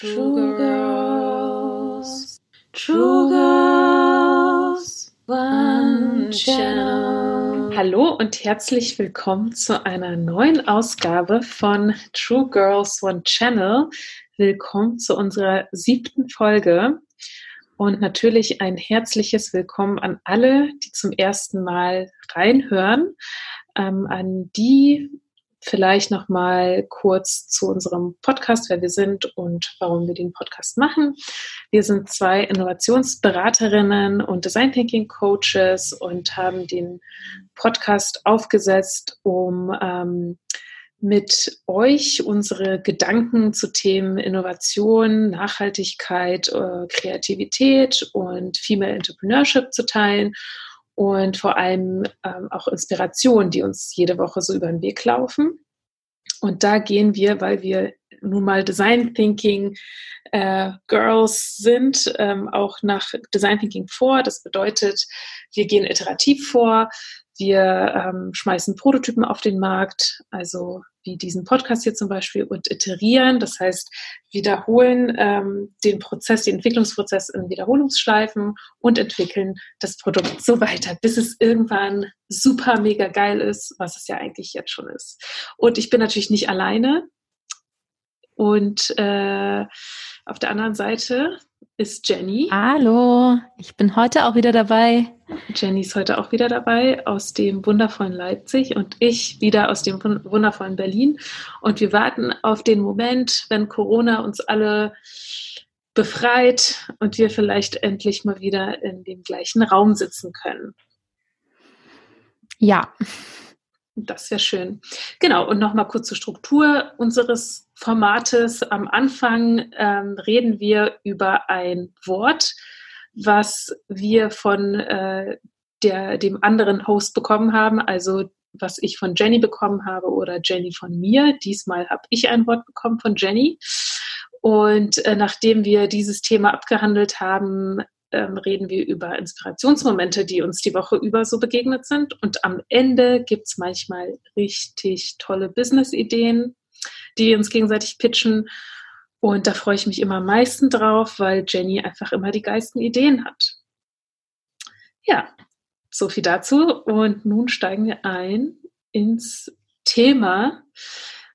True Girls, True Girls, One Channel. Hallo und herzlich willkommen zu einer neuen Ausgabe von True Girls One Channel. Willkommen zu unserer siebten Folge. Und natürlich ein herzliches Willkommen an alle, die zum ersten Mal reinhören, ähm, an die vielleicht noch mal kurz zu unserem Podcast, wer wir sind und warum wir den Podcast machen. Wir sind zwei Innovationsberaterinnen und Design Thinking Coaches und haben den Podcast aufgesetzt, um ähm, mit euch unsere Gedanken zu Themen Innovation, Nachhaltigkeit, äh, Kreativität und Female Entrepreneurship zu teilen und vor allem ähm, auch Inspirationen, die uns jede Woche so über den Weg laufen. Und da gehen wir, weil wir nun mal Design Thinking äh, Girls sind, ähm, auch nach Design Thinking vor. Das bedeutet, wir gehen iterativ vor. Wir ähm, schmeißen Prototypen auf den Markt, also wie diesen Podcast hier zum Beispiel, und iterieren. Das heißt, wiederholen ähm, den Prozess, den Entwicklungsprozess in Wiederholungsschleifen und entwickeln das Produkt so weiter, bis es irgendwann super mega geil ist, was es ja eigentlich jetzt schon ist. Und ich bin natürlich nicht alleine. Und äh, auf der anderen Seite ist Jenny. Hallo, ich bin heute auch wieder dabei. Jenny ist heute auch wieder dabei aus dem wundervollen Leipzig und ich wieder aus dem wundervollen Berlin. Und wir warten auf den Moment, wenn Corona uns alle befreit und wir vielleicht endlich mal wieder in dem gleichen Raum sitzen können. Ja. Das wäre schön. Genau, und nochmal kurz zur Struktur unseres Formates. Am Anfang ähm, reden wir über ein Wort, was wir von äh, der, dem anderen Host bekommen haben, also was ich von Jenny bekommen habe oder Jenny von mir. Diesmal habe ich ein Wort bekommen von Jenny. Und äh, nachdem wir dieses Thema abgehandelt haben, ähm, reden wir über Inspirationsmomente, die uns die Woche über so begegnet sind. Und am Ende gibt es manchmal richtig tolle Business-Ideen, die uns gegenseitig pitchen. Und da freue ich mich immer am meisten drauf, weil Jenny einfach immer die geilsten Ideen hat. Ja, so viel dazu. Und nun steigen wir ein ins Thema.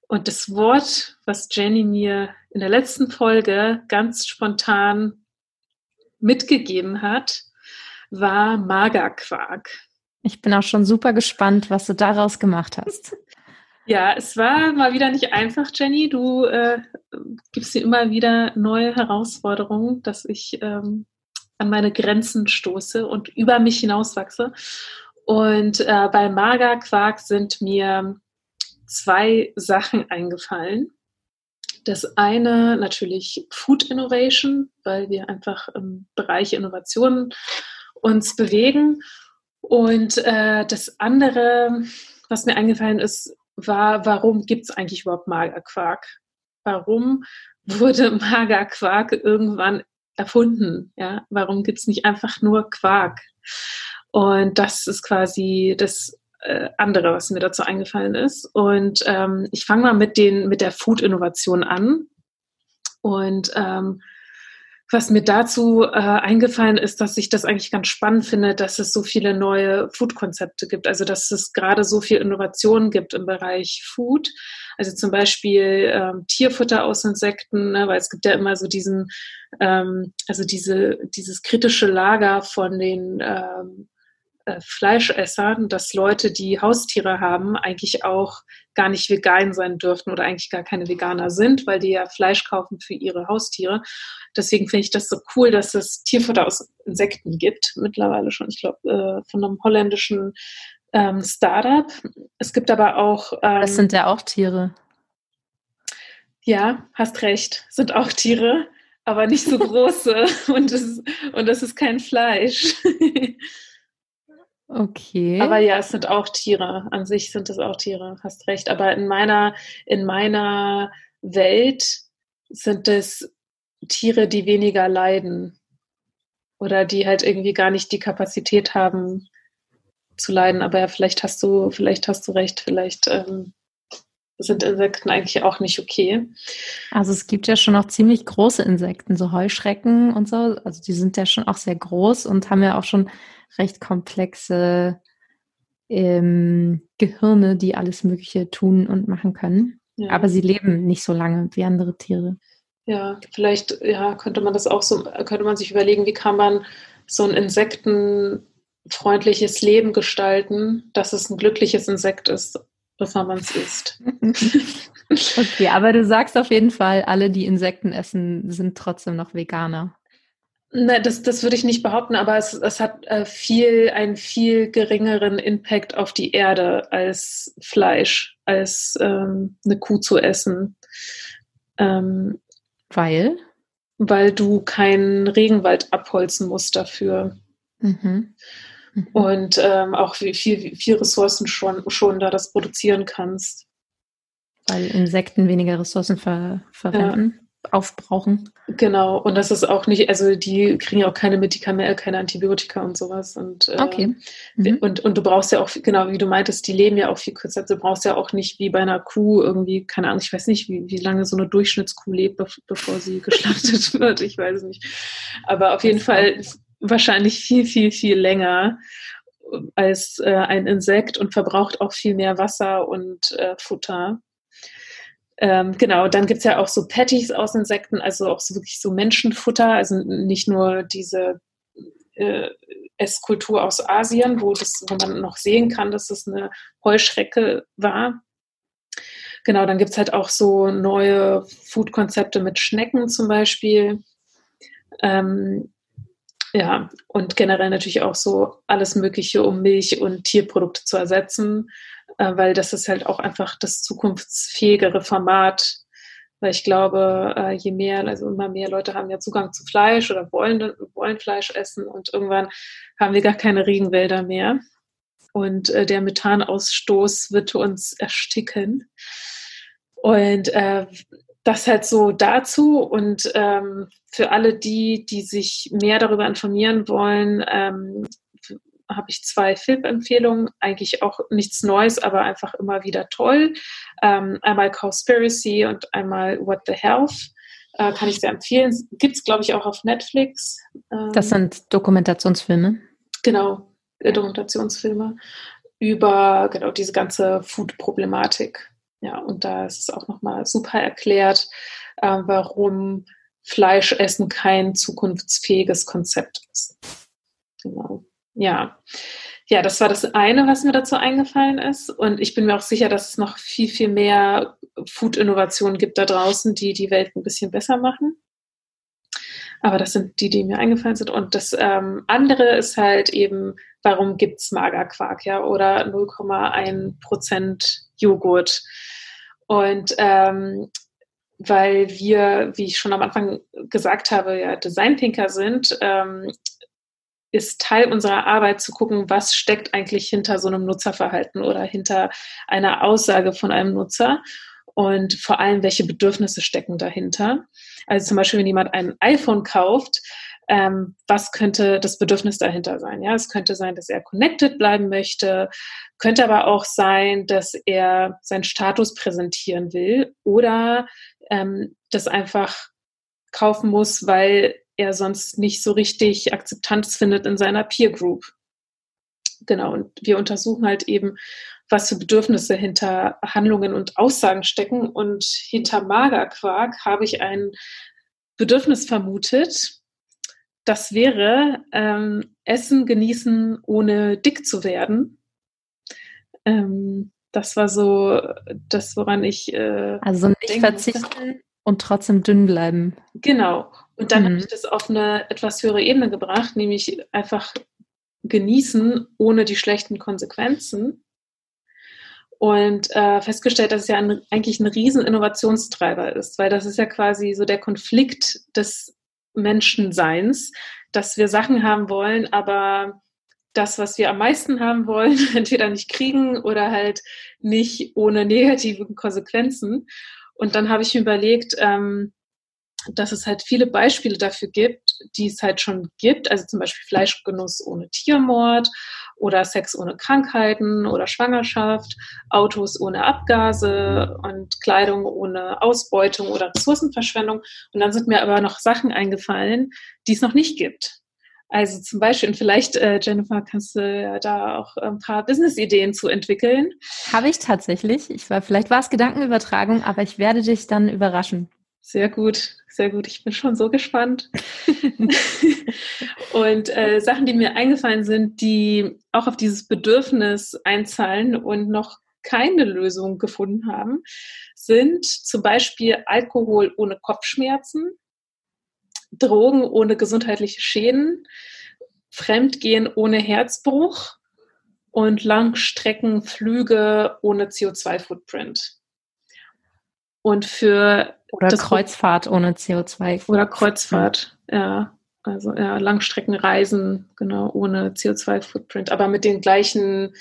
Und das Wort, was Jenny mir in der letzten Folge ganz spontan mitgegeben hat, war Magerquark. Ich bin auch schon super gespannt, was du daraus gemacht hast. Ja, es war mal wieder nicht einfach, Jenny. Du äh, gibst dir immer wieder neue Herausforderungen, dass ich ähm, an meine Grenzen stoße und über mich hinauswachse. Und äh, bei Magerquark sind mir zwei Sachen eingefallen. Das eine natürlich Food Innovation, weil wir einfach im Bereich Innovationen uns bewegen. Und äh, das andere, was mir eingefallen ist, war, warum gibt es eigentlich überhaupt Magerquark? Warum wurde Magerquark irgendwann erfunden? Ja? Warum gibt es nicht einfach nur Quark? Und das ist quasi das äh, andere, was mir dazu eingefallen ist. Und ähm, ich fange mal mit, den, mit der Food-Innovation an. Und ähm, was mir dazu äh, eingefallen ist, dass ich das eigentlich ganz spannend finde, dass es so viele neue Food-Konzepte gibt. Also dass es gerade so viel Innovation gibt im Bereich Food. Also zum Beispiel ähm, Tierfutter aus Insekten, ne, weil es gibt ja immer so diesen, ähm, also diese, dieses kritische Lager von den ähm, äh, Fleischessern, dass Leute, die Haustiere haben, eigentlich auch gar nicht vegan sein dürften oder eigentlich gar keine Veganer sind, weil die ja Fleisch kaufen für ihre Haustiere. Deswegen finde ich das so cool, dass es Tierfutter aus Insekten gibt, mittlerweile schon, ich glaube, äh, von einem holländischen ähm, Startup. Es gibt aber auch. Ähm, das sind ja auch Tiere. Ja, hast recht, sind auch Tiere, aber nicht so große und das, und das ist kein Fleisch. Okay. Aber ja, es sind auch Tiere. An sich sind es auch Tiere, hast recht. Aber in meiner, in meiner Welt sind es Tiere, die weniger leiden. Oder die halt irgendwie gar nicht die Kapazität haben zu leiden. Aber ja, vielleicht hast du, vielleicht hast du recht, vielleicht ähm, sind Insekten eigentlich auch nicht okay. Also es gibt ja schon auch ziemlich große Insekten, so Heuschrecken und so. Also die sind ja schon auch sehr groß und haben ja auch schon recht komplexe ähm, Gehirne, die alles Mögliche tun und machen können. Ja. Aber sie leben nicht so lange wie andere Tiere. Ja, vielleicht ja, könnte man das auch so, könnte man sich überlegen, wie kann man so ein insektenfreundliches Leben gestalten, dass es ein glückliches Insekt ist, bevor man es isst. okay, aber du sagst auf jeden Fall, alle, die Insekten essen, sind trotzdem noch Veganer. Ne, das, das würde ich nicht behaupten, aber es, es hat äh, viel, einen viel geringeren Impact auf die Erde als Fleisch, als ähm, eine Kuh zu essen. Ähm, weil? Weil du keinen Regenwald abholzen musst dafür. Mhm. Mhm. Und ähm, auch viel, viel, viel Ressourcen schon, schon da das produzieren kannst. Weil Insekten weniger Ressourcen ver verwenden. Ja aufbrauchen. Genau, und das ist auch nicht, also die kriegen ja auch keine Medikamente, keine Antibiotika und sowas. Und, äh, okay. Mhm. und, und du brauchst ja auch, genau, wie du meintest, die leben ja auch viel kürzer. Du brauchst ja auch nicht wie bei einer Kuh irgendwie, keine Ahnung, ich weiß nicht, wie, wie lange so eine Durchschnittskuh lebt, bevor sie geschlachtet wird. Ich weiß es nicht. Aber auf jeden Fall wahrscheinlich viel, viel, viel länger als äh, ein Insekt und verbraucht auch viel mehr Wasser und äh, Futter. Ähm, genau, dann gibt's ja auch so Patties aus Insekten, also auch so wirklich so Menschenfutter, also nicht nur diese äh, Esskultur aus Asien, wo, das, wo man noch sehen kann, dass es eine Heuschrecke war. Genau, dann gibt's halt auch so neue Food-Konzepte mit Schnecken zum Beispiel. Ähm, ja, und generell natürlich auch so alles Mögliche, um Milch und Tierprodukte zu ersetzen äh, weil das ist halt auch einfach das zukunftsfähigere Format. Weil ich glaube, äh, je mehr, also immer mehr Leute haben ja Zugang zu Fleisch oder wollen, wollen Fleisch essen und irgendwann haben wir gar keine Regenwälder mehr. Und äh, der Methanausstoß wird uns ersticken. Und äh, das halt so dazu und ähm, für alle die, die sich mehr darüber informieren wollen, ähm, habe ich zwei Filmempfehlungen, eigentlich auch nichts Neues, aber einfach immer wieder toll. Ähm, einmal Cowspiracy und einmal What the Health. Äh, kann ich sehr empfehlen. Gibt es, glaube ich, auch auf Netflix. Ähm, das sind Dokumentationsfilme. Genau, äh, Dokumentationsfilme über genau diese ganze Food-Problematik. Ja, und da ist es auch nochmal super erklärt, äh, warum Fleischessen kein zukunftsfähiges Konzept ist. Genau ja. Ja, das war das eine, was mir dazu eingefallen ist. Und ich bin mir auch sicher, dass es noch viel, viel mehr Food-Innovationen gibt da draußen, die die Welt ein bisschen besser machen. Aber das sind die, die mir eingefallen sind. Und das ähm, andere ist halt eben, warum gibt es Magerquark, ja, oder 0,1 Prozent Joghurt. Und ähm, weil wir, wie ich schon am Anfang gesagt habe, ja Designthinker sind, ähm, ist Teil unserer Arbeit zu gucken, was steckt eigentlich hinter so einem Nutzerverhalten oder hinter einer Aussage von einem Nutzer und vor allem, welche Bedürfnisse stecken dahinter. Also zum Beispiel, wenn jemand ein iPhone kauft, ähm, was könnte das Bedürfnis dahinter sein? Ja, es könnte sein, dass er connected bleiben möchte, könnte aber auch sein, dass er seinen Status präsentieren will oder ähm, das einfach kaufen muss, weil er sonst nicht so richtig Akzeptanz findet in seiner Peer Group. Genau, und wir untersuchen halt eben, was für Bedürfnisse hinter Handlungen und Aussagen stecken. Und hinter Magerquark habe ich ein Bedürfnis vermutet. Das wäre ähm, Essen genießen, ohne dick zu werden. Ähm, das war so das, woran ich. Äh, also nicht verzichten und trotzdem dünn bleiben. Genau. Und dann mhm. habe ich das auf eine etwas höhere Ebene gebracht, nämlich einfach genießen ohne die schlechten Konsequenzen. Und äh, festgestellt, dass es ja ein, eigentlich ein riesen Innovationstreiber ist, weil das ist ja quasi so der Konflikt des Menschenseins, dass wir Sachen haben wollen, aber das, was wir am meisten haben wollen, entweder nicht kriegen oder halt nicht ohne negative Konsequenzen. Und dann habe ich mir überlegt, ähm, dass es halt viele Beispiele dafür gibt, die es halt schon gibt, also zum Beispiel Fleischgenuss ohne Tiermord oder Sex ohne Krankheiten oder Schwangerschaft, Autos ohne Abgase und Kleidung ohne Ausbeutung oder Ressourcenverschwendung. Und dann sind mir aber noch Sachen eingefallen, die es noch nicht gibt. Also zum Beispiel, und vielleicht, äh, Jennifer, kannst du ja da auch ein paar Business-Ideen zu entwickeln. Habe ich tatsächlich. Ich war, vielleicht war es Gedankenübertragung, aber ich werde dich dann überraschen. Sehr gut, sehr gut. Ich bin schon so gespannt. und äh, Sachen, die mir eingefallen sind, die auch auf dieses Bedürfnis einzahlen und noch keine Lösung gefunden haben, sind zum Beispiel Alkohol ohne Kopfschmerzen, Drogen ohne gesundheitliche Schäden, Fremdgehen ohne Herzbruch und Langstreckenflüge ohne CO2-Footprint. Und für oder Kreuzfahrt ohne CO2. Oder Kreuzfahrt, ja. Also ja, Langstreckenreisen, genau, ohne CO2-Footprint, aber mit den gleichen,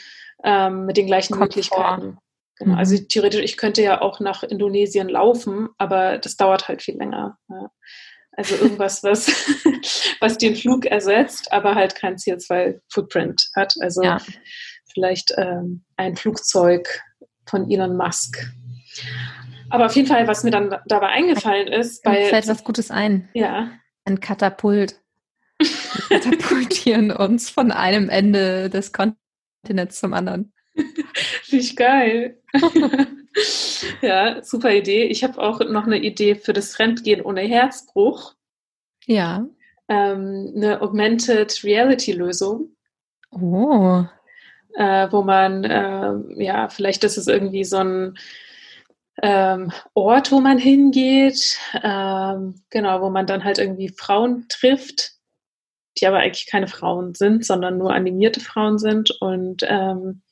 ähm, mit den gleichen Komfort. Möglichkeiten. Genau. Mhm. Also theoretisch, ich könnte ja auch nach Indonesien laufen, aber das dauert halt viel länger. Ja. Also irgendwas, was, was den Flug ersetzt, aber halt kein CO2-Footprint hat. Also ja. vielleicht ähm, ein Flugzeug von Elon Musk aber auf jeden Fall, was mir dann dabei eingefallen ist, bei. Mir fällt was Gutes ein. Ja. Ein Katapult. Wir katapultieren uns von einem Ende des Kontinents zum anderen. Ich geil. ja, super Idee. Ich habe auch noch eine Idee für das Fremdgehen ohne Herzbruch. Ja. Ähm, eine Augmented Reality Lösung. Oh. Äh, wo man, äh, ja, vielleicht ist es irgendwie so ein ähm, Ort, wo man hingeht, ähm, genau, wo man dann halt irgendwie Frauen trifft, die aber eigentlich keine Frauen sind, sondern nur animierte Frauen sind. Und ähm,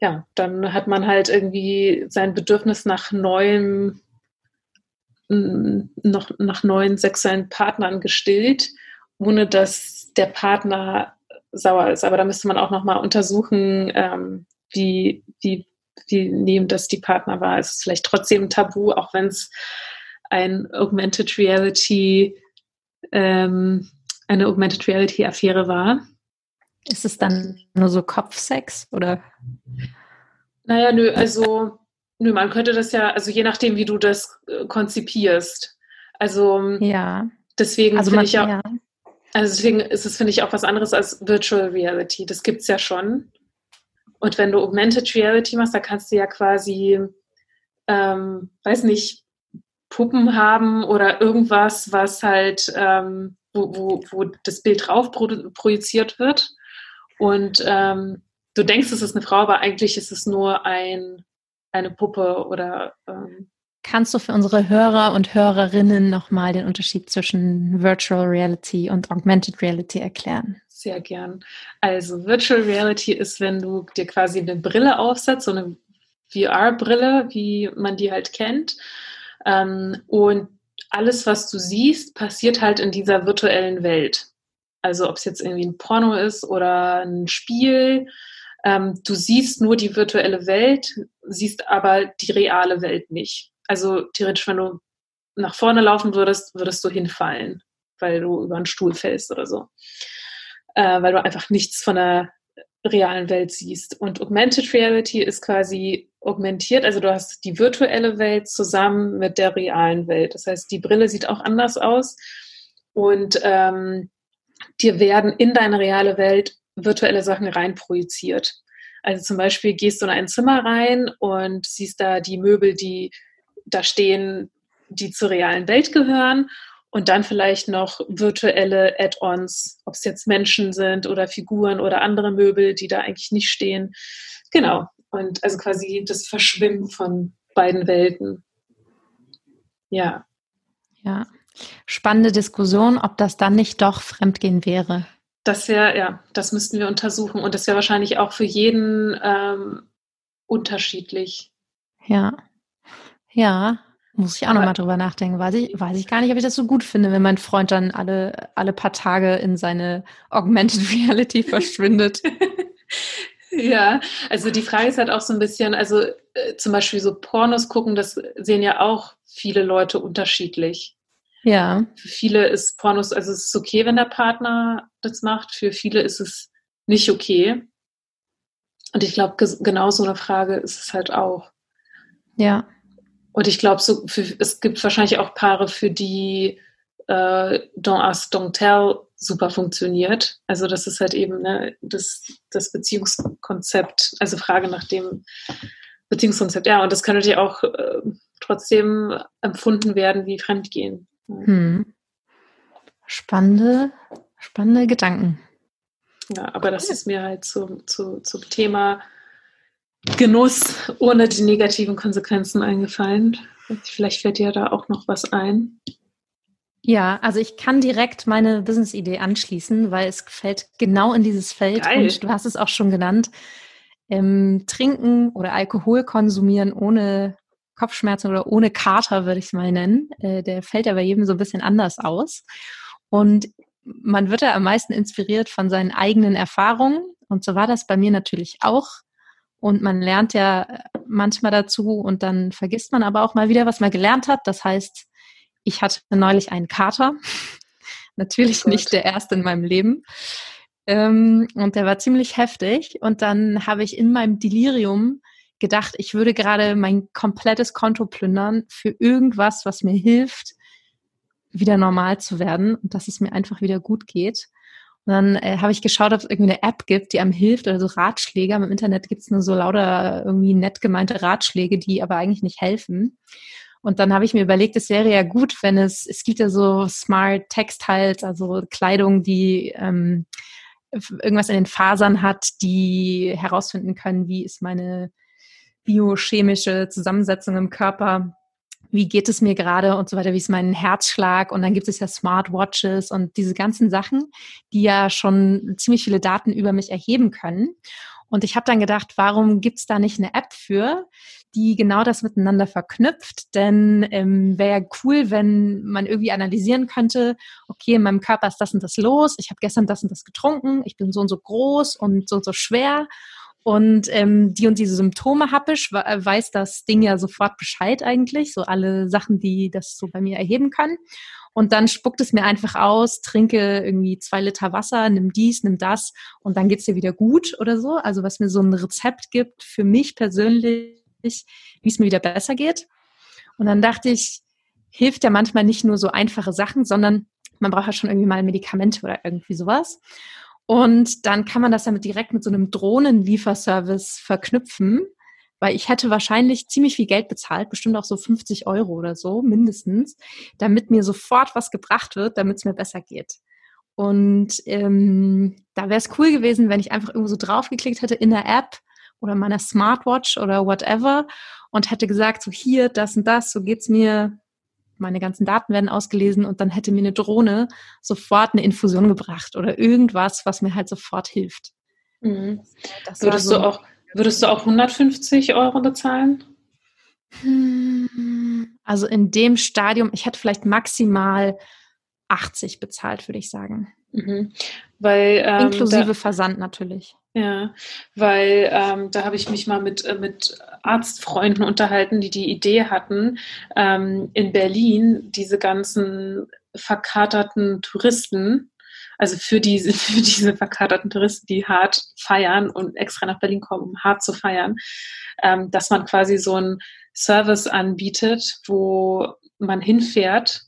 ja, dann hat man halt irgendwie sein Bedürfnis nach neuem, noch nach neuen sexuellen Partnern gestillt, ohne dass der Partner sauer ist. Aber da müsste man auch nochmal untersuchen, ähm, wie, wie wie nehmen das die Partner wahr? Es ist vielleicht trotzdem ein Tabu, auch wenn es ein Augmented Reality, ähm, eine Augmented Reality Affäre war. Ist es dann nur so Kopfsex oder? Naja, nö, also nö, man könnte das ja, also je nachdem, wie du das äh, konzipierst. Also ja. deswegen also finde ich ja, ja, also deswegen ist es, finde ich, auch was anderes als Virtual Reality. Das gibt es ja schon. Und wenn du Augmented Reality machst, da kannst du ja quasi, ähm, weiß nicht, Puppen haben oder irgendwas, was halt, ähm, wo, wo, wo das Bild drauf projiziert wird. Und ähm, du denkst, es ist eine Frau, aber eigentlich ist es nur ein, eine Puppe oder. Ähm, Kannst du für unsere Hörer und Hörerinnen nochmal den Unterschied zwischen Virtual Reality und Augmented Reality erklären? Sehr gern. Also Virtual Reality ist, wenn du dir quasi eine Brille aufsetzt, so eine VR-Brille, wie man die halt kennt. Ähm, und alles, was du siehst, passiert halt in dieser virtuellen Welt. Also ob es jetzt irgendwie ein Porno ist oder ein Spiel. Ähm, du siehst nur die virtuelle Welt, siehst aber die reale Welt nicht. Also theoretisch, wenn du nach vorne laufen würdest, würdest du hinfallen, weil du über einen Stuhl fällst oder so äh, weil du einfach nichts von der realen Welt siehst. Und Augmented Reality ist quasi augmentiert, also du hast die virtuelle Welt zusammen mit der realen Welt. Das heißt, die Brille sieht auch anders aus und ähm, dir werden in deine reale Welt virtuelle Sachen reinprojiziert. Also zum Beispiel gehst du in ein Zimmer rein und siehst da die Möbel, die da stehen, die zur realen Welt gehören und dann vielleicht noch virtuelle Add-ons, ob es jetzt Menschen sind oder Figuren oder andere Möbel, die da eigentlich nicht stehen. Genau. Und also quasi das Verschwimmen von beiden Welten. Ja. Ja. Spannende Diskussion, ob das dann nicht doch Fremdgehen wäre. Das wäre, ja, das müssten wir untersuchen. Und das wäre wahrscheinlich auch für jeden ähm, unterschiedlich. Ja. Ja, muss ich auch nochmal drüber nachdenken. Weiß ich, weiß ich gar nicht, ob ich das so gut finde, wenn mein Freund dann alle, alle paar Tage in seine Augmented Reality verschwindet. ja, also die Frage ist halt auch so ein bisschen, also äh, zum Beispiel so Pornos gucken, das sehen ja auch viele Leute unterschiedlich. Ja. Für viele ist Pornos, also es ist okay, wenn der Partner das macht, für viele ist es nicht okay. Und ich glaube, genau so eine Frage ist es halt auch. Ja. Und ich glaube, so es gibt wahrscheinlich auch Paare, für die äh, Don't Ask, Don't Tell super funktioniert. Also das ist halt eben ne, das, das Beziehungskonzept, also Frage nach dem Beziehungskonzept. Ja, und das kann natürlich auch äh, trotzdem empfunden werden wie Fremdgehen. Hm. Spannende, spannende Gedanken. Ja, aber das ist mir halt zu, zu, zum Thema Genuss ohne die negativen Konsequenzen eingefallen. Vielleicht fällt dir da auch noch was ein. Ja, also ich kann direkt meine Business-Idee anschließen, weil es fällt genau in dieses Feld Geil. und du hast es auch schon genannt. Ähm, trinken oder Alkohol konsumieren ohne Kopfschmerzen oder ohne Kater, würde ich es mal nennen. Äh, der fällt ja bei jedem so ein bisschen anders aus. Und man wird ja am meisten inspiriert von seinen eigenen Erfahrungen. Und so war das bei mir natürlich auch. Und man lernt ja manchmal dazu und dann vergisst man aber auch mal wieder, was man gelernt hat. Das heißt, ich hatte neulich einen Kater. Natürlich oh nicht der erste in meinem Leben. Ähm, und der war ziemlich heftig. Und dann habe ich in meinem Delirium gedacht, ich würde gerade mein komplettes Konto plündern für irgendwas, was mir hilft, wieder normal zu werden und dass es mir einfach wieder gut geht. Und dann äh, habe ich geschaut, ob es irgendwie eine App gibt, die einem hilft oder so Ratschläge. Im Internet gibt es nur so lauter irgendwie nett gemeinte Ratschläge, die aber eigentlich nicht helfen. Und dann habe ich mir überlegt, es wäre ja gut, wenn es, es gibt ja so Smart Textiles, also Kleidung, die ähm, irgendwas in den Fasern hat, die herausfinden können, wie ist meine biochemische Zusammensetzung im Körper, wie geht es mir gerade und so weiter, wie ist mein Herzschlag und dann gibt es ja Smartwatches und diese ganzen Sachen, die ja schon ziemlich viele Daten über mich erheben können. Und ich habe dann gedacht, warum gibt es da nicht eine App für, die genau das miteinander verknüpft? Denn ähm, wäre ja cool, wenn man irgendwie analysieren könnte, okay, in meinem Körper ist das und das los, ich habe gestern das und das getrunken, ich bin so und so groß und so und so schwer und ähm, die und diese Symptome habe ich, weiß das Ding ja sofort Bescheid eigentlich, so alle Sachen, die das so bei mir erheben können. Und dann spuckt es mir einfach aus, trinke irgendwie zwei Liter Wasser, nimm dies, nimm das und dann geht's dir wieder gut oder so. Also was mir so ein Rezept gibt für mich persönlich, wie es mir wieder besser geht. Und dann dachte ich, hilft ja manchmal nicht nur so einfache Sachen, sondern man braucht ja schon irgendwie mal Medikamente oder irgendwie sowas. Und dann kann man das damit direkt mit so einem Drohnenlieferservice verknüpfen, weil ich hätte wahrscheinlich ziemlich viel Geld bezahlt, bestimmt auch so 50 Euro oder so mindestens, damit mir sofort was gebracht wird, damit es mir besser geht. Und ähm, da wäre es cool gewesen, wenn ich einfach irgendwo so draufgeklickt hätte in der App oder meiner Smartwatch oder whatever und hätte gesagt, so hier, das und das, so geht's mir, meine ganzen Daten werden ausgelesen und dann hätte mir eine Drohne sofort eine Infusion gebracht oder irgendwas, was mir halt sofort hilft. Mhm. würdest, so, du auch, würdest du auch 150 Euro bezahlen? Hm, also in dem Stadium, ich hätte vielleicht maximal 80 bezahlt, würde ich sagen. Mhm. Weil, ähm, Inklusive da, Versand natürlich. Ja, weil ähm, da habe ich mich mal mit, äh, mit Arztfreunden unterhalten, die die Idee hatten, ähm, in Berlin diese ganzen verkaterten Touristen, also für diese, für diese verkaterten Touristen, die hart feiern und extra nach Berlin kommen, um hart zu feiern, ähm, dass man quasi so einen Service anbietet, wo man hinfährt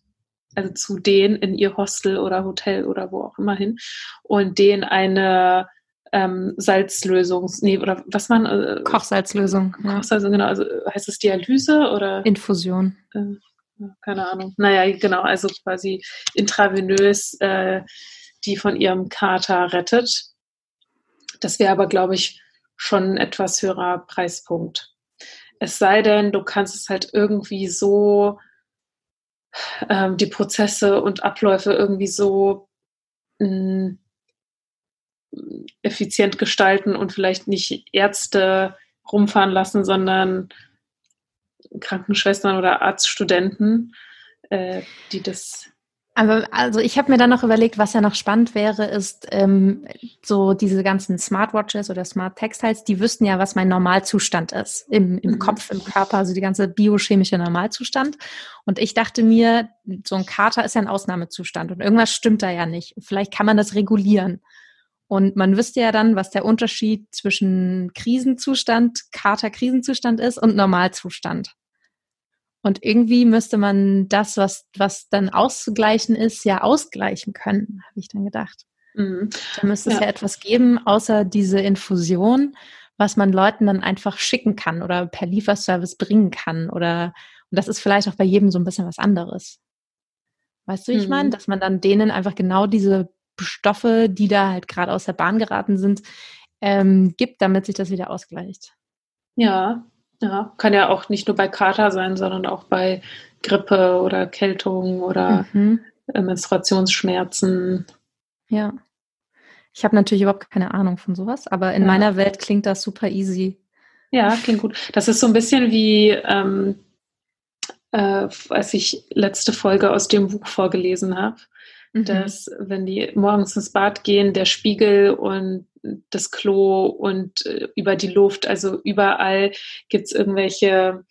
also zu denen in ihr Hostel oder Hotel oder wo auch immer hin und denen eine ähm, Salzlösung, nee, oder was man äh, Kochsalzlösung. Ja. Kochsalzlösung, genau. Also heißt es Dialyse oder Infusion? Äh, keine Ahnung. Naja, genau, also quasi intravenös äh, die von ihrem Kater rettet. Das wäre aber, glaube ich, schon ein etwas höherer Preispunkt. Es sei denn, du kannst es halt irgendwie so ähm, die Prozesse und Abläufe irgendwie so mh, mm, effizient gestalten und vielleicht nicht Ärzte rumfahren lassen, sondern Krankenschwestern oder Arztstudenten, äh, die das Aber also ich habe mir dann noch überlegt, was ja noch spannend wäre, ist ähm, so diese ganzen Smartwatches oder Smart Textiles, die wüssten ja, was mein Normalzustand ist im, im mhm. Kopf, im Körper, also die ganze biochemische Normalzustand. Und ich dachte mir, so ein Kater ist ja ein Ausnahmezustand und irgendwas stimmt da ja nicht. Vielleicht kann man das regulieren. Und man wüsste ja dann, was der Unterschied zwischen Krisenzustand, Kater-Krisenzustand ist und Normalzustand. Und irgendwie müsste man das, was, was dann auszugleichen ist, ja ausgleichen können, habe ich dann gedacht. Mhm. Da müsste ja. es ja etwas geben, außer diese Infusion, was man Leuten dann einfach schicken kann oder per Lieferservice bringen kann. Oder und das ist vielleicht auch bei jedem so ein bisschen was anderes. Weißt du, wie ich meine? Mhm. Dass man dann denen einfach genau diese Stoffe, die da halt gerade aus der Bahn geraten sind, ähm, gibt, damit sich das wieder ausgleicht. Ja, ja, kann ja auch nicht nur bei Kater sein, sondern auch bei Grippe oder Kältung oder mhm. Äh, Menstruationsschmerzen. Ja. Ich habe natürlich überhaupt keine Ahnung von sowas, aber in ja. meiner Welt klingt das super easy. Ja, klingt gut. Das ist so ein bisschen wie, ähm, äh, als ich letzte Folge aus dem Buch vorgelesen habe, mhm. dass wenn die morgens ins Bad gehen, der Spiegel und das Klo und äh, über die Luft. Also überall gibt es irgendwelche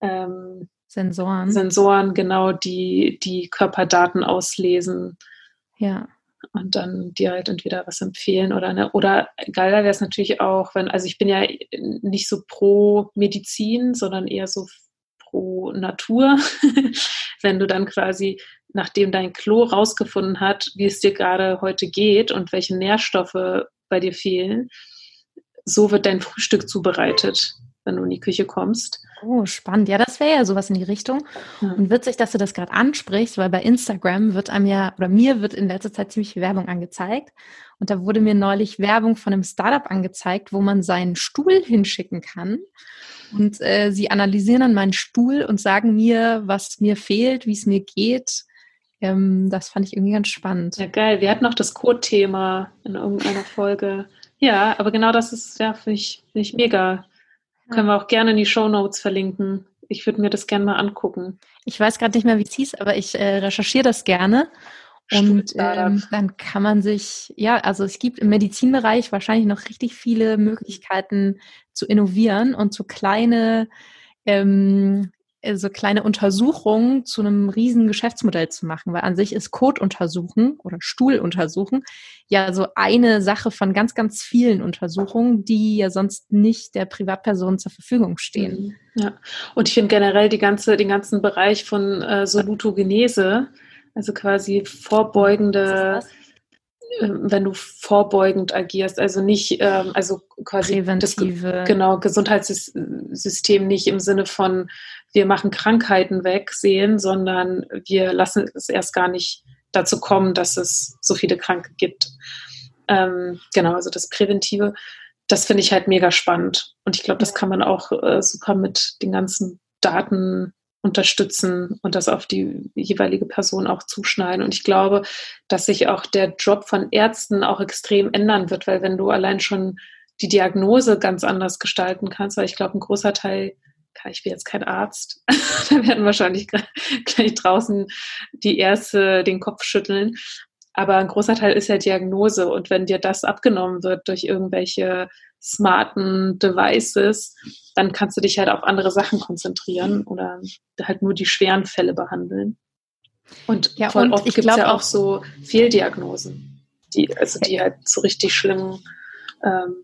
ähm, Sensoren. Sensoren, genau, die die Körperdaten auslesen. Ja. Und dann dir halt entweder was empfehlen oder ne, oder geiler wäre es natürlich auch, wenn, also ich bin ja nicht so pro Medizin, sondern eher so pro Natur, wenn du dann quasi, nachdem dein Klo rausgefunden hat, wie es dir gerade heute geht und welche Nährstoffe bei dir fehlen. So wird dein Frühstück zubereitet, wenn du in die Küche kommst. Oh, spannend. Ja, das wäre ja sowas in die Richtung. Ja. Und witzig, dass du das gerade ansprichst, weil bei Instagram wird einem ja, oder mir wird in letzter Zeit ziemlich viel Werbung angezeigt. Und da wurde mir neulich Werbung von einem Startup angezeigt, wo man seinen Stuhl hinschicken kann. Und äh, sie analysieren dann meinen Stuhl und sagen mir, was mir fehlt, wie es mir geht. Ähm, das fand ich irgendwie ganz spannend. Ja, geil. Wir hatten noch das Code-Thema in irgendeiner Folge. Ja, aber genau das ist, ja, finde ich, find ich mega. Ja. Können wir auch gerne in die Show Notes verlinken. Ich würde mir das gerne mal angucken. Ich weiß gerade nicht mehr, wie es hieß, aber ich äh, recherchiere das gerne. Und ähm, dann kann man sich, ja, also es gibt im Medizinbereich wahrscheinlich noch richtig viele Möglichkeiten zu innovieren und so kleine ähm, äh, so kleine Untersuchungen zu einem riesen Geschäftsmodell zu machen, weil an sich ist Code untersuchen oder Stuhl untersuchen ja so eine Sache von ganz, ganz vielen Untersuchungen, die ja sonst nicht der Privatperson zur Verfügung stehen. Mhm. Ja, und ich finde generell die ganze, den ganzen Bereich von äh, Solutogenese, also quasi vorbeugende ähm, wenn du vorbeugend agierst, also nicht, ähm, also quasi Präventive. das genau Gesundheitssystem nicht im Sinne von wir machen Krankheiten weg sehen, sondern wir lassen es erst gar nicht dazu kommen, dass es so viele Kranke gibt. Ähm, genau, also das Präventive, das finde ich halt mega spannend. Und ich glaube, das kann man auch äh, super mit den ganzen Daten unterstützen und das auf die jeweilige Person auch zuschneiden. Und ich glaube, dass sich auch der Job von Ärzten auch extrem ändern wird, weil wenn du allein schon die Diagnose ganz anders gestalten kannst, weil ich glaube, ein großer Teil, ich bin jetzt kein Arzt, da werden wahrscheinlich gleich draußen die Ärzte den Kopf schütteln. Aber ein großer Teil ist ja Diagnose. Und wenn dir das abgenommen wird durch irgendwelche smarten Devices, dann kannst du dich halt auf andere Sachen konzentrieren oder halt nur die schweren Fälle behandeln. Und ja, voll und oft gibt es ja auch so Fehldiagnosen, die, also die halt zu richtig schlimmen ähm,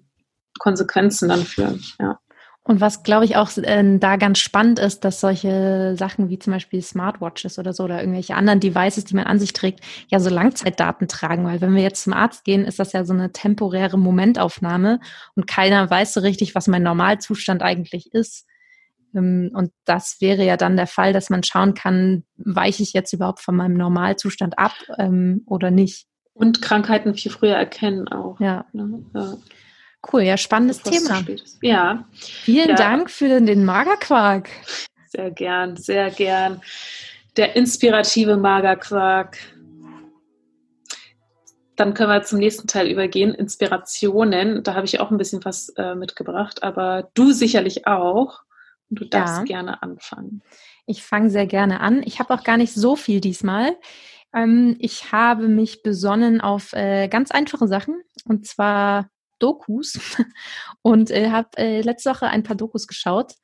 Konsequenzen dann führen. Ja. Und was, glaube ich, auch äh, da ganz spannend ist, dass solche Sachen wie zum Beispiel Smartwatches oder so oder irgendwelche anderen Devices, die man an sich trägt, ja so Langzeitdaten tragen. Weil wenn wir jetzt zum Arzt gehen, ist das ja so eine temporäre Momentaufnahme und keiner weiß so richtig, was mein Normalzustand eigentlich ist. Ähm, und das wäre ja dann der Fall, dass man schauen kann, weiche ich jetzt überhaupt von meinem Normalzustand ab ähm, oder nicht. Und Krankheiten viel früher erkennen auch. Ja. Ne? ja. Cool, ja, spannendes Thema. Ja. Vielen ja. Dank für den Magerquark. Sehr gern, sehr gern. Der inspirative Magerquark. Dann können wir zum nächsten Teil übergehen. Inspirationen. Da habe ich auch ein bisschen was äh, mitgebracht, aber du sicherlich auch. Du darfst ja. gerne anfangen. Ich fange sehr gerne an. Ich habe auch gar nicht so viel diesmal. Ähm, ich habe mich besonnen auf äh, ganz einfache Sachen und zwar Dokus und äh, habe äh, letzte Woche ein paar Dokus geschaut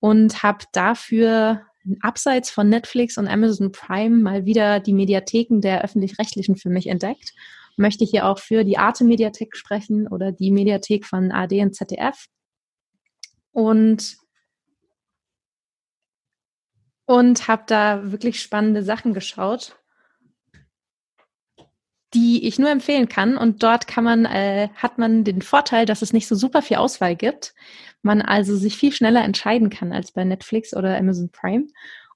und habe dafür abseits von Netflix und Amazon Prime mal wieder die Mediatheken der öffentlich-rechtlichen für mich entdeckt. Möchte hier auch für die Arte Mediathek sprechen oder die Mediathek von AD und ZDF. Und und habe da wirklich spannende Sachen geschaut die ich nur empfehlen kann. Und dort kann man, äh, hat man den Vorteil, dass es nicht so super viel Auswahl gibt. Man also sich viel schneller entscheiden kann als bei Netflix oder Amazon Prime.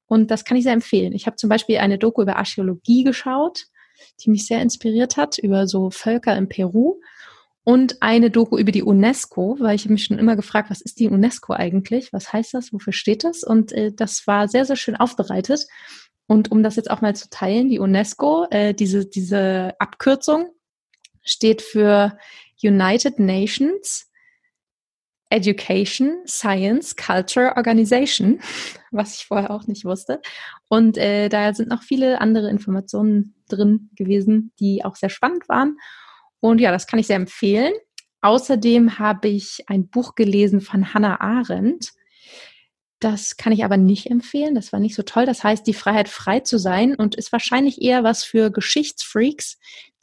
Und das kann ich sehr empfehlen. Ich habe zum Beispiel eine Doku über Archäologie geschaut, die mich sehr inspiriert hat, über so Völker in Peru. Und eine Doku über die UNESCO, weil ich mich schon immer gefragt, was ist die UNESCO eigentlich? Was heißt das? Wofür steht das? Und äh, das war sehr, sehr schön aufbereitet. Und um das jetzt auch mal zu teilen, die UNESCO, äh, diese, diese Abkürzung steht für United Nations Education, Science, Culture Organization, was ich vorher auch nicht wusste. Und äh, da sind noch viele andere Informationen drin gewesen, die auch sehr spannend waren. Und ja, das kann ich sehr empfehlen. Außerdem habe ich ein Buch gelesen von Hannah Arendt. Das kann ich aber nicht empfehlen. Das war nicht so toll. Das heißt, die Freiheit frei zu sein und ist wahrscheinlich eher was für Geschichtsfreaks,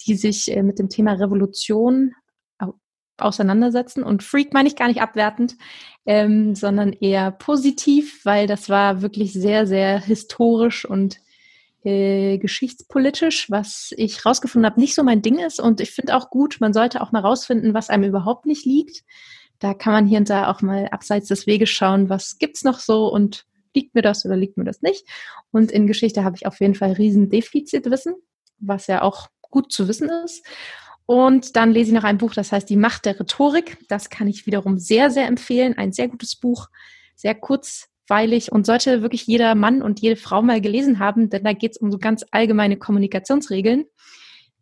die sich äh, mit dem Thema Revolution auseinandersetzen. Und Freak meine ich gar nicht abwertend, ähm, sondern eher positiv, weil das war wirklich sehr, sehr historisch und äh, geschichtspolitisch, was ich rausgefunden habe, nicht so mein Ding ist. Und ich finde auch gut, man sollte auch mal rausfinden, was einem überhaupt nicht liegt da kann man hier und da auch mal abseits des Weges schauen, was gibt's noch so und liegt mir das oder liegt mir das nicht. Und in Geschichte habe ich auf jeden Fall riesen Defizitwissen, was ja auch gut zu wissen ist. Und dann lese ich noch ein Buch, das heißt Die Macht der Rhetorik. Das kann ich wiederum sehr, sehr empfehlen. Ein sehr gutes Buch, sehr kurzweilig und sollte wirklich jeder Mann und jede Frau mal gelesen haben, denn da geht es um so ganz allgemeine Kommunikationsregeln,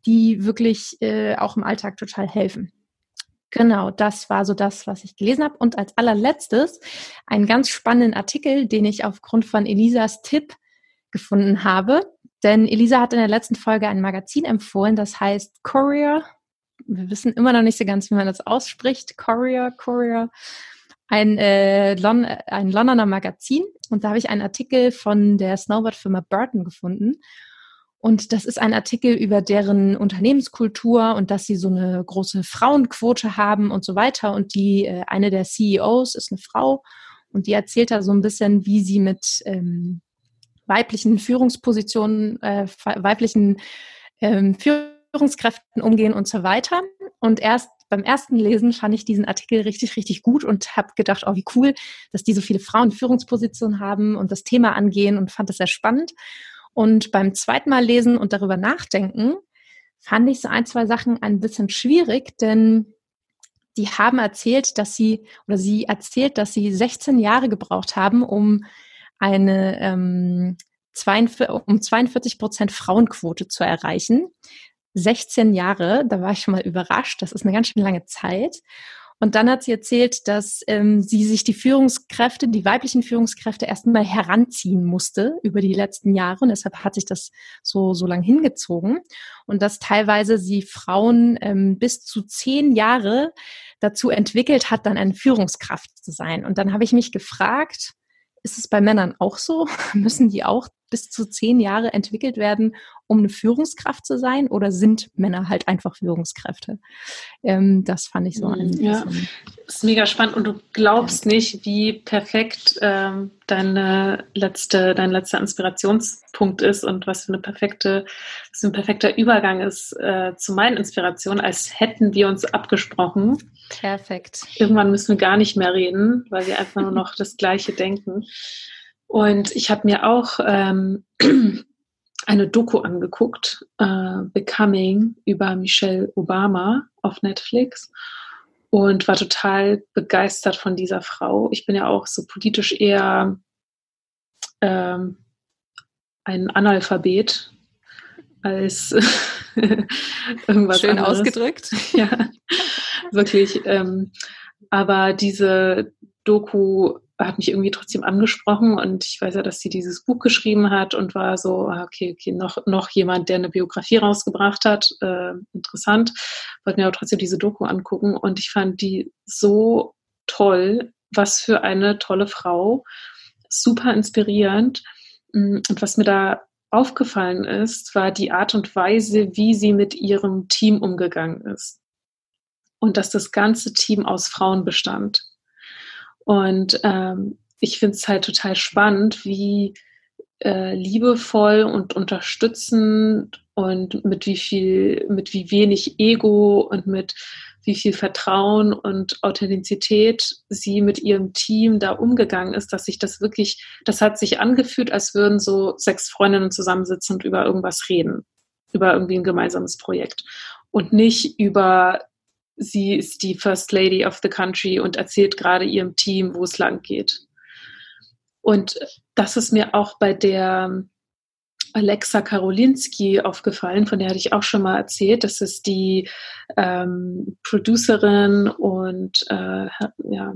die wirklich äh, auch im Alltag total helfen. Genau, das war so das, was ich gelesen habe. Und als allerletztes einen ganz spannenden Artikel, den ich aufgrund von Elisas Tipp gefunden habe. Denn Elisa hat in der letzten Folge ein Magazin empfohlen, das heißt Courier. Wir wissen immer noch nicht so ganz, wie man das ausspricht. Courier, Courier. Ein, äh, Lon ein Londoner Magazin. Und da habe ich einen Artikel von der Snowboard-Firma Burton gefunden. Und das ist ein Artikel über deren Unternehmenskultur und dass sie so eine große Frauenquote haben und so weiter. Und die, äh, eine der CEOs ist eine Frau und die erzählt da so ein bisschen, wie sie mit ähm, weiblichen Führungspositionen, äh, weiblichen ähm, Führungskräften umgehen und so weiter. Und erst beim ersten Lesen fand ich diesen Artikel richtig, richtig gut und habe gedacht, oh, wie cool, dass die so viele Frauen Führungspositionen haben und das Thema angehen und fand das sehr spannend. Und beim zweiten Mal lesen und darüber nachdenken, fand ich so ein, zwei Sachen ein bisschen schwierig, denn die haben erzählt, dass sie, oder sie erzählt, dass sie 16 Jahre gebraucht haben, um eine ähm, 42, um 42 Prozent Frauenquote zu erreichen. 16 Jahre, da war ich schon mal überrascht. Das ist eine ganz schön lange Zeit. Und dann hat sie erzählt, dass ähm, sie sich die Führungskräfte, die weiblichen Führungskräfte erstmal heranziehen musste über die letzten Jahre. Und deshalb hat sich das so, so lang hingezogen. Und dass teilweise sie Frauen ähm, bis zu zehn Jahre dazu entwickelt hat, dann eine Führungskraft zu sein. Und dann habe ich mich gefragt, ist es bei Männern auch so? Müssen die auch bis zu zehn Jahre entwickelt werden, um eine Führungskraft zu sein? Oder sind Männer halt einfach Führungskräfte? Ähm, das fand ich so ein mhm, Ja, das ist mega spannend und du glaubst nicht, wie perfekt ähm, deine letzte, dein letzter Inspirationspunkt ist und was für eine perfekte, was für ein perfekter Übergang ist äh, zu meinen Inspirationen, als hätten wir uns abgesprochen. Perfekt. Irgendwann müssen wir gar nicht mehr reden, weil wir einfach nur noch das Gleiche denken. Und ich habe mir auch ähm, eine Doku angeguckt, äh, Becoming, über Michelle Obama auf Netflix und war total begeistert von dieser Frau. Ich bin ja auch so politisch eher ähm, ein Analphabet als irgendwas Schön anderes. ausgedrückt. ja, wirklich. Ähm, aber diese Doku hat mich irgendwie trotzdem angesprochen und ich weiß ja, dass sie dieses Buch geschrieben hat und war so, ah, okay, okay, noch, noch jemand, der eine Biografie rausgebracht hat, äh, interessant. Wollte mir aber trotzdem diese Doku angucken und ich fand die so toll, was für eine tolle Frau, super inspirierend. Mm, und was mir da aufgefallen ist, war die Art und Weise, wie sie mit ihrem Team umgegangen ist. Und dass das ganze Team aus Frauen bestand. Und ähm, ich finde es halt total spannend, wie äh, liebevoll und unterstützend und mit wie viel, mit wie wenig Ego und mit wie viel Vertrauen und Authentizität sie mit ihrem Team da umgegangen ist, dass sich das wirklich, das hat sich angefühlt, als würden so sechs Freundinnen zusammensitzen und über irgendwas reden, über irgendwie ein gemeinsames Projekt. Und nicht über sie ist die First Lady of the Country und erzählt gerade ihrem Team, wo es lang geht. Und das ist mir auch bei der Alexa Karolinski aufgefallen, von der hatte ich auch schon mal erzählt. Das ist die ähm, Producerin und äh, ja,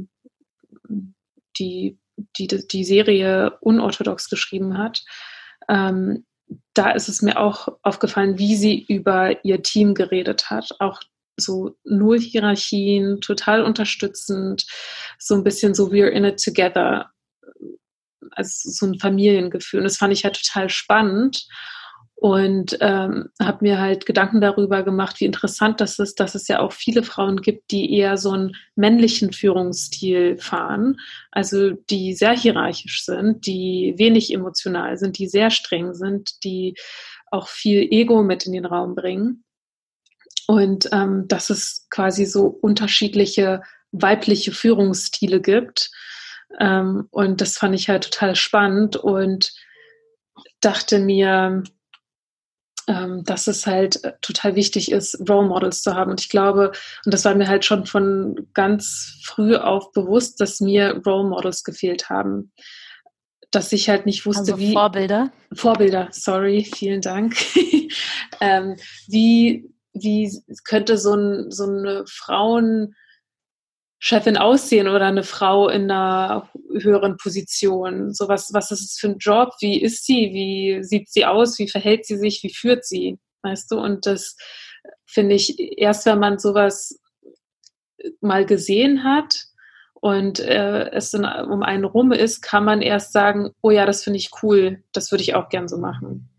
die, die die Serie unorthodox geschrieben hat. Ähm, da ist es mir auch aufgefallen, wie sie über ihr Team geredet hat. Auch so null Hierarchien, total unterstützend, so ein bisschen so we're in it together, also so ein Familiengefühl. Und das fand ich halt total spannend und ähm, habe mir halt Gedanken darüber gemacht, wie interessant das ist, dass es ja auch viele Frauen gibt, die eher so einen männlichen Führungsstil fahren, also die sehr hierarchisch sind, die wenig emotional sind, die sehr streng sind, die auch viel Ego mit in den Raum bringen. Und ähm, dass es quasi so unterschiedliche weibliche Führungsstile gibt. Ähm, und das fand ich halt total spannend und dachte mir, ähm, dass es halt äh, total wichtig ist, Role Models zu haben. Und ich glaube, und das war mir halt schon von ganz früh auf bewusst, dass mir Role Models gefehlt haben. Dass ich halt nicht wusste, also wie. Vorbilder? Vorbilder, sorry, vielen Dank. ähm, wie, wie könnte so, ein, so eine Frauenchefin aussehen oder eine Frau in einer höheren Position? So was, was ist es für ein Job? Wie ist sie? Wie sieht sie aus? Wie verhält sie sich? Wie führt sie? Weißt du? Und das finde ich erst, wenn man sowas mal gesehen hat und äh, es in, um einen rum ist, kann man erst sagen, oh ja, das finde ich cool, das würde ich auch gern so machen.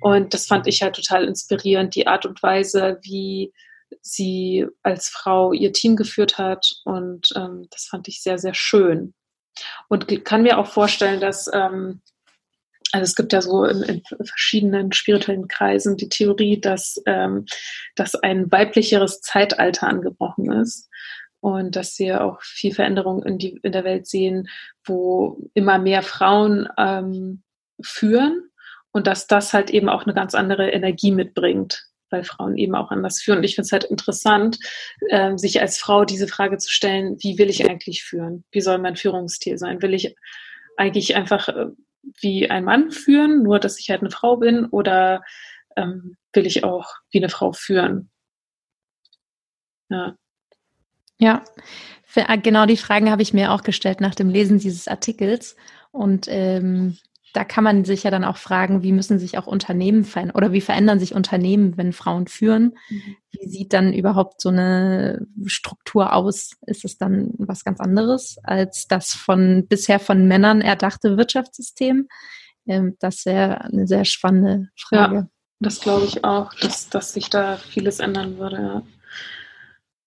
Und das fand ich halt total inspirierend, die Art und Weise, wie sie als Frau ihr Team geführt hat. Und ähm, das fand ich sehr, sehr schön. Und kann mir auch vorstellen, dass, ähm, also es gibt ja so in, in, verschiedenen spirituellen Kreisen die Theorie, dass, ähm, dass ein weiblicheres Zeitalter angebrochen ist und dass wir auch viel Veränderung in, die, in der Welt sehen, wo immer mehr Frauen ähm, führen und dass das halt eben auch eine ganz andere Energie mitbringt, weil Frauen eben auch anders führen. Und ich finde es halt interessant, äh, sich als Frau diese Frage zu stellen, wie will ich eigentlich führen? Wie soll mein Führungsstil sein? Will ich eigentlich einfach äh, wie ein Mann führen, nur dass ich halt eine Frau bin, oder ähm, will ich auch wie eine Frau führen? Ja. Ja, äh, genau die Fragen habe ich mir auch gestellt nach dem Lesen dieses Artikels. Und ähm, da kann man sich ja dann auch fragen, wie müssen sich auch Unternehmen verändern oder wie verändern sich Unternehmen, wenn Frauen führen? Mhm. Wie sieht dann überhaupt so eine Struktur aus? Ist es dann was ganz anderes als das von bisher von Männern erdachte Wirtschaftssystem? Ähm, das wäre eine sehr spannende Frage. Ja, das glaube ich auch, dass, dass sich da vieles ändern würde.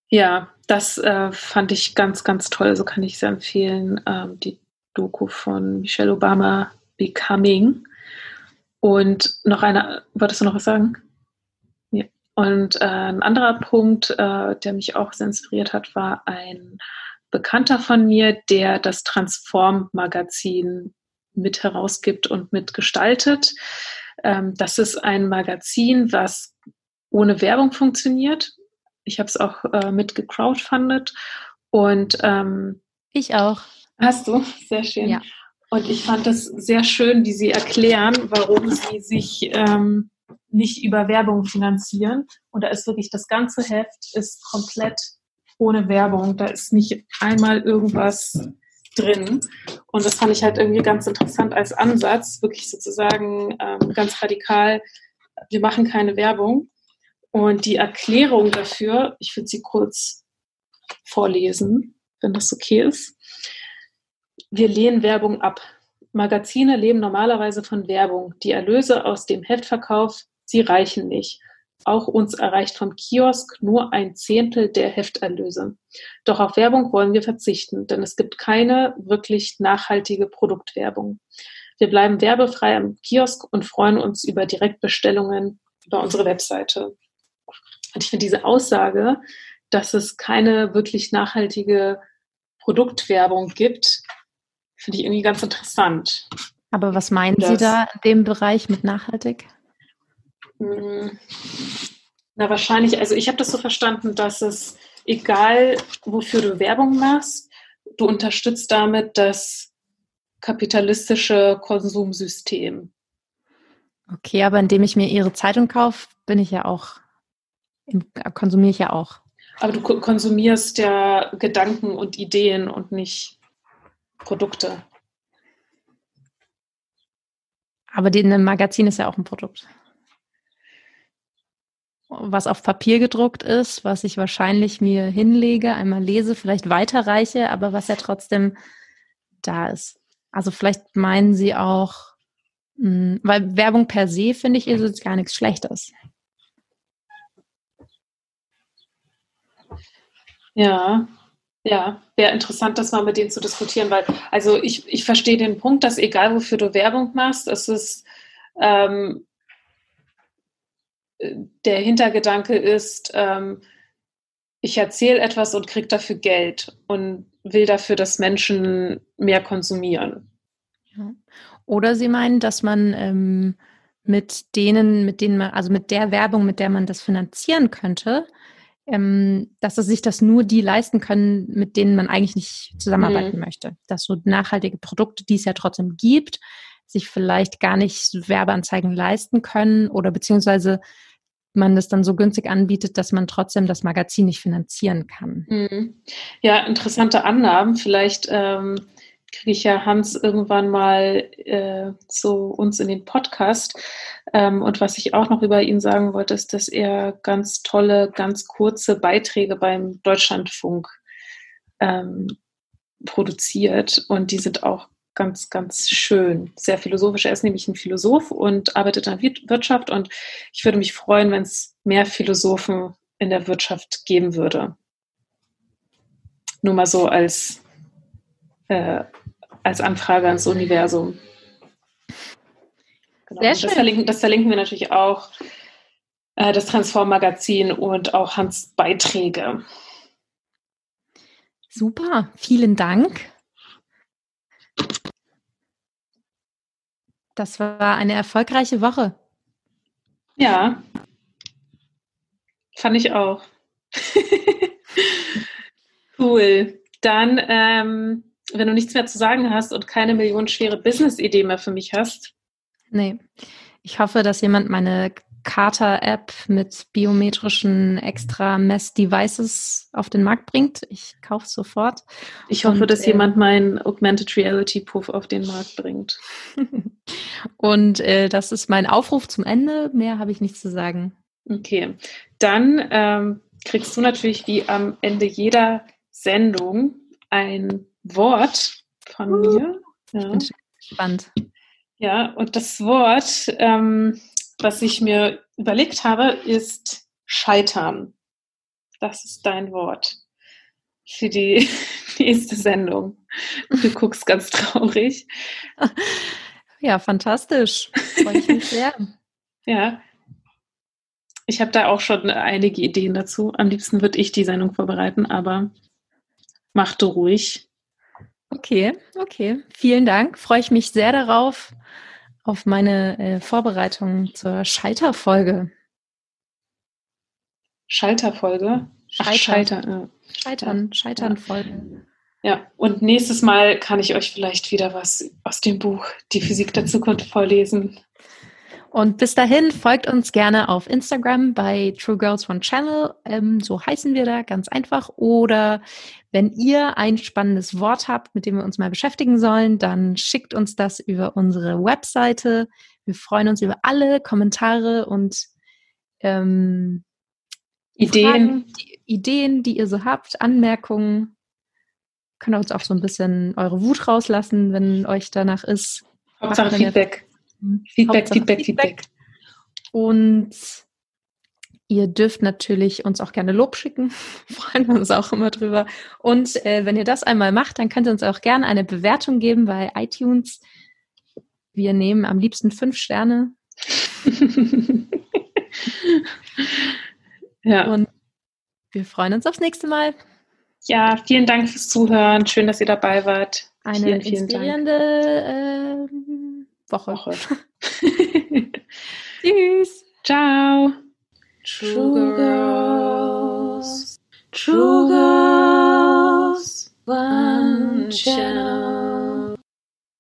Ja, das äh, fand ich ganz, ganz toll. So kann ich sehr empfehlen. Ähm, die Doku von Michelle Obama Becoming. Und noch eine, wolltest du noch was sagen? Ja. Und äh, ein anderer Punkt, äh, der mich auch sehr inspiriert hat, war ein Bekannter von mir, der das Transform-Magazin mit herausgibt und mitgestaltet. Ähm, das ist ein Magazin, was ohne Werbung funktioniert. Ich habe es auch äh, mit gecrowdfundet und ähm, ich auch. Hast du? Sehr schön. Ja. Und ich fand das sehr schön, wie Sie erklären, warum Sie sich ähm, nicht über Werbung finanzieren. Und da ist wirklich das ganze Heft ist komplett ohne Werbung. Da ist nicht einmal irgendwas drin. Und das fand ich halt irgendwie ganz interessant als Ansatz, wirklich sozusagen ähm, ganz radikal, wir machen keine Werbung. Und die Erklärung dafür, ich würde sie kurz vorlesen, wenn das okay ist. Wir lehnen Werbung ab. Magazine leben normalerweise von Werbung. Die Erlöse aus dem Heftverkauf, sie reichen nicht. Auch uns erreicht vom Kiosk nur ein Zehntel der Hefterlöse. Doch auf Werbung wollen wir verzichten, denn es gibt keine wirklich nachhaltige Produktwerbung. Wir bleiben werbefrei am Kiosk und freuen uns über Direktbestellungen über unsere Webseite. Und ich finde diese Aussage, dass es keine wirklich nachhaltige Produktwerbung gibt, finde ich irgendwie ganz interessant. Aber was meinen das, Sie da in dem Bereich mit nachhaltig? Hm. Na, wahrscheinlich, also ich habe das so verstanden, dass es egal, wofür du Werbung machst, du unterstützt damit das kapitalistische Konsumsystem. Okay, aber indem ich mir Ihre Zeitung kaufe, bin ich ja auch, konsumiere ich ja auch. Aber du konsumierst ja Gedanken und Ideen und nicht Produkte. Aber ein Magazin ist ja auch ein Produkt was auf Papier gedruckt ist, was ich wahrscheinlich mir hinlege, einmal lese, vielleicht weiterreiche, aber was ja trotzdem da ist. Also vielleicht meinen Sie auch, hm, weil Werbung per se, finde ich, ist jetzt gar nichts Schlechtes. Ja, ja, wäre interessant, das mal mit denen zu diskutieren, weil, also ich, ich verstehe den Punkt, dass egal wofür du Werbung machst, es ist ähm, der Hintergedanke ist, ähm, ich erzähle etwas und kriege dafür Geld und will dafür, dass Menschen mehr konsumieren. Oder Sie meinen, dass man ähm, mit denen, mit denen man, also mit der Werbung, mit der man das finanzieren könnte, ähm, dass sich das nur die leisten können, mit denen man eigentlich nicht zusammenarbeiten mhm. möchte. Dass so nachhaltige Produkte, die es ja trotzdem gibt, sich vielleicht gar nicht Werbeanzeigen leisten können oder beziehungsweise man das dann so günstig anbietet, dass man trotzdem das Magazin nicht finanzieren kann. Mhm. Ja, interessante Annahmen. Vielleicht ähm, kriege ich ja Hans irgendwann mal äh, zu uns in den Podcast. Ähm, und was ich auch noch über ihn sagen wollte, ist, dass er ganz tolle, ganz kurze Beiträge beim Deutschlandfunk ähm, produziert. Und die sind auch ganz, ganz schön, sehr philosophisch. Er ist nämlich ein Philosoph und arbeitet der Wirtschaft und ich würde mich freuen, wenn es mehr Philosophen in der Wirtschaft geben würde. Nur mal so als, äh, als Anfrage ans Universum. Genau. Sehr schön. Das verlinken, das verlinken wir natürlich auch, äh, das Transform-Magazin und auch Hans Beiträge. Super, vielen Dank. Das war eine erfolgreiche Woche. Ja, fand ich auch. cool. Dann, ähm, wenn du nichts mehr zu sagen hast und keine millionenschwere Business-Idee mehr für mich hast. Nee. Ich hoffe, dass jemand meine Carter-App mit biometrischen extra Mess-Devices auf den Markt bringt. Ich kaufe sofort. Ich hoffe, und, dass äh, jemand meinen Augmented Reality Puff auf den Markt bringt. und äh, das ist mein Aufruf zum Ende. Mehr habe ich nichts zu sagen. Okay, dann ähm, kriegst du natürlich wie am Ende jeder Sendung ein Wort von uh, mir. Ja. Bin gespannt. Ja, und das Wort ähm, was ich mir überlegt habe, ist Scheitern. Das ist dein Wort für die nächste Sendung. Du guckst ganz traurig. Ja, fantastisch. Freue ich mich sehr. ja. Ich habe da auch schon einige Ideen dazu. Am liebsten würde ich die Sendung vorbereiten, aber mach du ruhig. Okay, okay. Vielen Dank. Freue ich mich sehr darauf auf meine äh, Vorbereitung zur Schalterfolge. Schalterfolge? Ach, Scheiter. Ja. Scheitern, Scheiternfolge. Ja, und nächstes Mal kann ich euch vielleicht wieder was aus dem Buch Die Physik der Zukunft vorlesen. Und bis dahin folgt uns gerne auf Instagram bei True Girls One Channel. Ähm, so heißen wir da ganz einfach. Oder wenn ihr ein spannendes Wort habt, mit dem wir uns mal beschäftigen sollen, dann schickt uns das über unsere Webseite. Wir freuen uns über alle Kommentare und ähm, Ideen. Fragen, die, Ideen, die ihr so habt, Anmerkungen. Könnt ihr uns auch so ein bisschen eure Wut rauslassen, wenn euch danach ist. Hauptsache Feedback. Feedback, Feedback, Feedback. Und ihr dürft natürlich uns auch gerne Lob schicken. Freuen wir uns auch immer drüber. Und äh, wenn ihr das einmal macht, dann könnt ihr uns auch gerne eine Bewertung geben bei iTunes. Wir nehmen am liebsten fünf Sterne. ja. Und wir freuen uns aufs nächste Mal. Ja, vielen Dank fürs Zuhören. Schön, dass ihr dabei wart. Eine vielen, vielen inspirierende äh, Woche. Woche. Tschüss. Ciao. True Girls. True Girls. One Channel.